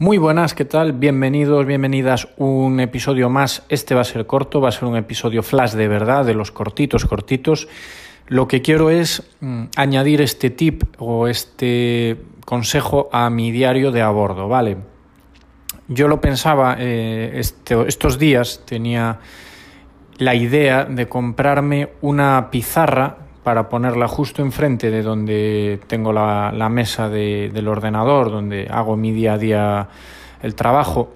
Muy buenas, ¿qué tal? Bienvenidos, bienvenidas. Un episodio más. Este va a ser corto, va a ser un episodio flash de verdad, de los cortitos, cortitos. Lo que quiero es mm, añadir este tip o este consejo a mi diario de a bordo, ¿vale? Yo lo pensaba eh, este, estos días, tenía la idea de comprarme una pizarra para ponerla justo enfrente de donde tengo la, mesa del ordenador, donde hago mi día a día el trabajo,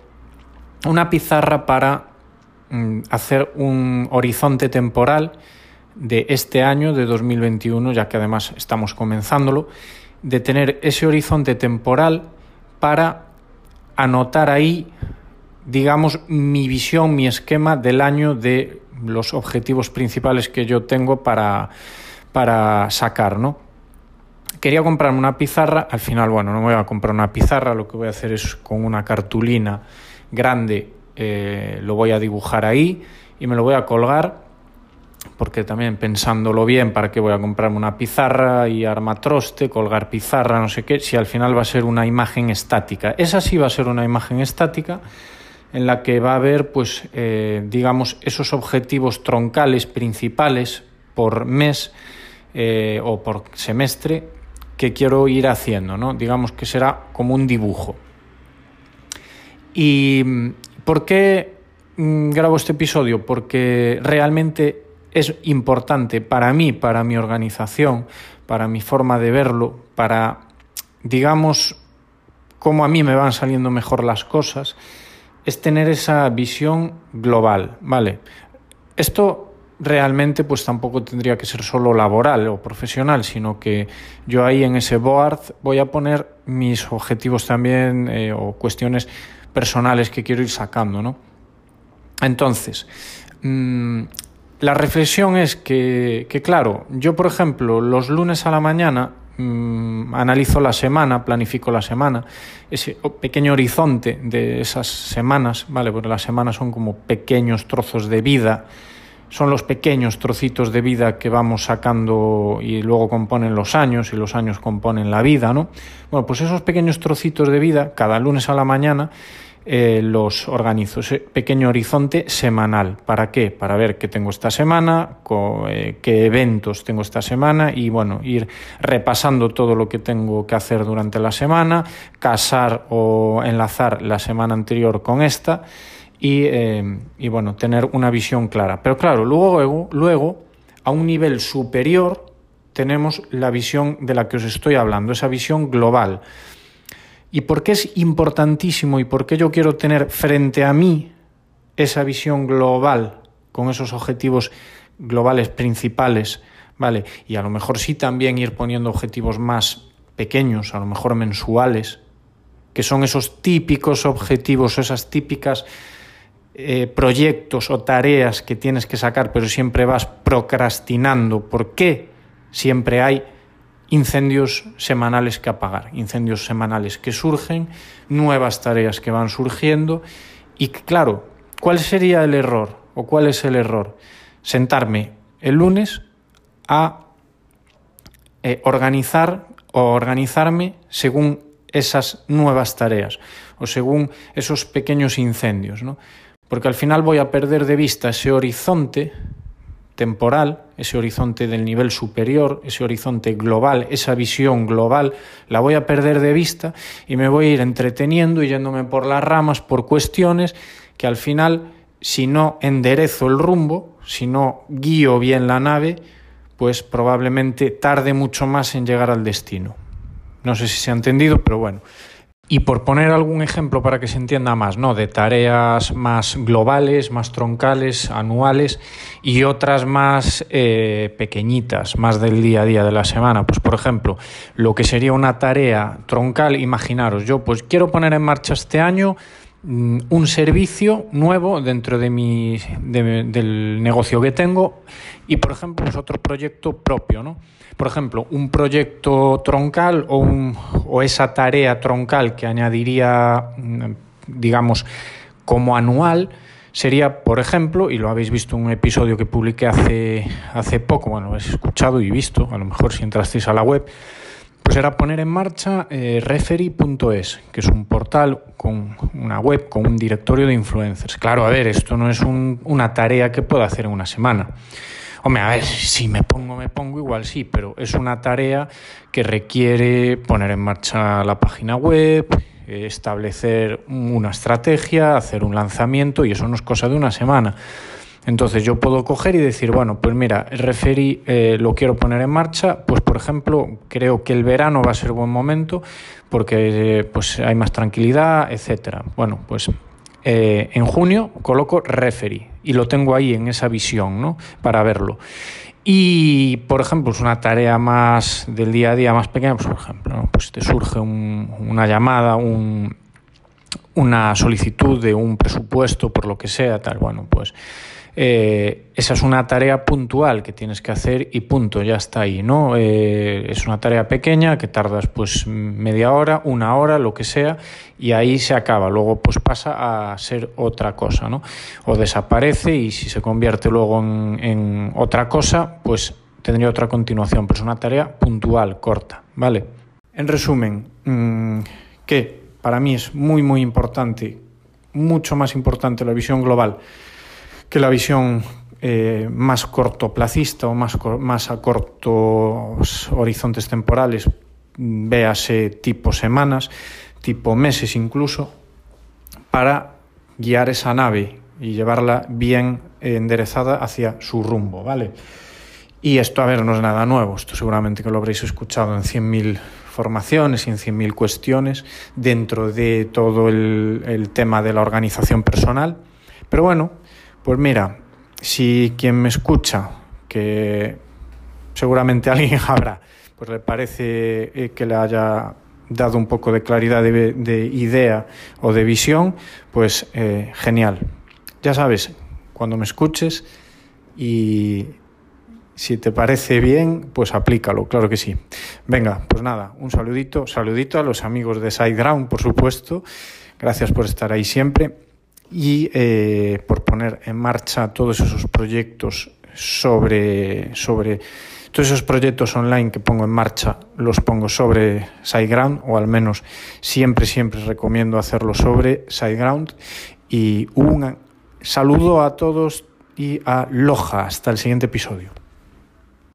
una pizarra para mm, hacer un horizonte temporal de este año, de 2021, ya que además estamos comenzándolo, de tener ese horizonte temporal para anotar ahí, digamos, mi visión, mi esquema del año de los objetivos principales que yo tengo para, para sacar, ¿no? Quería comprarme una pizarra, al final, bueno, no me voy a comprar una pizarra, lo que voy a hacer es con una cartulina grande, eh, lo voy a dibujar ahí y me lo voy a colgar, porque también pensándolo bien, ¿para qué voy a comprarme una pizarra y armatroste, colgar pizarra, no sé qué, si al final va a ser una imagen estática? Esa sí va a ser una imagen estática en la que va a haber, pues, eh, digamos, esos objetivos troncales principales por mes eh, o por semestre que quiero ir haciendo, ¿no? Digamos que será como un dibujo. ¿Y mm, por qué mm, grabo este episodio? Porque realmente es importante para mí, para mi organización, para mi forma de verlo, para, digamos, cómo a mí me van saliendo mejor las cosas, es tener esa visión global, ¿vale? Esto realmente pues tampoco tendría que ser solo laboral o profesional, sino que yo ahí en ese board voy a poner mis objetivos también eh, o cuestiones personales que quiero ir sacando, ¿no? Entonces, mm, la reflexión es que, que, claro, yo por ejemplo los lunes a la mañana mm, analizo la semana, planifico la semana, ese pequeño horizonte de esas semanas, ¿vale? Porque las semanas son como pequeños trozos de vida son los pequeños trocitos de vida que vamos sacando y luego componen los años y los años componen la vida, ¿no? Bueno, pues esos pequeños trocitos de vida, cada lunes a la mañana, eh, los organizo, ese pequeño horizonte semanal. ¿Para qué? Para ver qué tengo esta semana, eh, qué eventos tengo esta semana y bueno, ir repasando todo lo que tengo que hacer durante la semana, casar o enlazar la semana anterior con esta eh, y, bueno, tener una visión clara. Pero claro, luego, luego, a un nivel superior, tenemos la visión de la que os estoy hablando, esa visión global. ¿Y por qué es importantísimo y por qué yo quiero tener frente a mí esa visión global con esos objetivos globales principales? ¿Vale? Y a lo mejor sí también ir poniendo objetivos más pequeños, a lo mejor mensuales, que son esos típicos objetivos, esas típicas eh, proyectos o tareas que tienes que sacar, pero siempre vas procrastinando. ¿Por qué? Siempre hay incendios semanales que apagar, incendios semanales que surgen, nuevas tareas que van surgiendo. Y claro, ¿cuál sería el error o cuál es el error? Sentarme el lunes a eh, organizar o organizarme según esas nuevas tareas o según esos pequeños incendios, ¿no? Porque al final voy a perder de vista ese horizonte temporal, ese horizonte del nivel superior, ese horizonte global, esa visión global, la voy a perder de vista y me voy a ir entreteniendo y yéndome por las ramas por cuestiones que al final, si no enderezo el rumbo, si no guío bien la nave, pues probablemente tarde mucho más en llegar al destino. No sé si se ha entendido, pero bueno, y por poner algún ejemplo para que se entienda más, ¿no? De tareas más globales, más troncales, anuales y otras más eh, pequeñitas, más del día a día de la semana. Pues por ejemplo, lo que sería una tarea troncal, imaginaros, yo pues quiero poner en marcha este año un servicio nuevo dentro de mi, del negocio que tengo y por ejemplo es otro proyecto propio, ¿no? Por ejemplo, un proyecto troncal o, un, o esa tarea troncal que añadiría, mm, digamos, como anual, sería, por ejemplo, y lo habéis visto en un episodio que publiqué hace, hace poco, bueno, lo habéis escuchado y visto, a lo mejor si entrasteis a la web, Pues era poner en marcha eh, referee.es, que es un portal con una web, con un directorio de influencers. Claro, a ver, esto no es un, una tarea que puedo hacer en una semana. Hombre, a ver, si me pongo, me pongo, igual sí, pero es una tarea que requiere poner en marcha la página web, establecer una estrategia, hacer un lanzamiento y eso no es cosa de una semana. Entonces yo puedo coger y decir, bueno, pues mira, el referi eh, lo quiero poner en marcha, pues por ejemplo, creo que el verano va a ser buen momento porque eh, pues hay más tranquilidad, etcétera. Bueno, pues eh, en junio coloco referi y lo tengo ahí en esa visión, ¿no? Para verlo. Y, por ejemplo, es una tarea más del día a día más pequeña, pues, por ejemplo, pues te surge una llamada, un, una solicitud de un presupuesto, por lo que sea, tal, bueno, pues eh, esa es una tarea puntual que tienes que hacer y punto, ya está ahí, ¿no? Eh, es una tarea pequeña que tardas pues media hora, una hora, lo que sea, y ahí se acaba. Luego pues pasa a ser otra cosa, ¿no? O desaparece y si se convierte luego en, otra cosa, pues tendría otra continuación, pero es una tarea puntual, corta, ¿vale? En resumen, mm, que para mí es muy, muy importante, mucho más importante la visión global que la visión eh, más cortoplacista o más, más a cortos horizontes temporales, véase tipo semanas, tipo meses incluso, para guiar esa nave y llevarla bien enderezada hacia su rumbo, ¿vale? Y esto, a ver, no es nada nuevo, esto seguramente que lo habréis escuchado en 100.000 formaciones y en 100.000 cuestiones dentro de todo el tema de la organización personal. Pero bueno, pues mira, si quien me escucha, que seguramente alguien habrá, pues le parece eh, que le haya dado un poco de claridad de, idea o de visión, pues eh, genial. Ya sabes, cuando me escuches y si te parece bien, pues aplícalo, claro que sí. Venga, pues nada, un saludito, saludito a los amigos de SideGround, por supuesto. Gracias por estar ahí siempre y eh, por poner en marcha todos esos proyectos sobre, sobre todos esos proyectos online que pongo en marcha los pongo sobre SiteGround o al menos siempre siempre recomiendo hacerlo sobre SiteGround y un saludo a todos y a Loja hasta el siguiente episodio.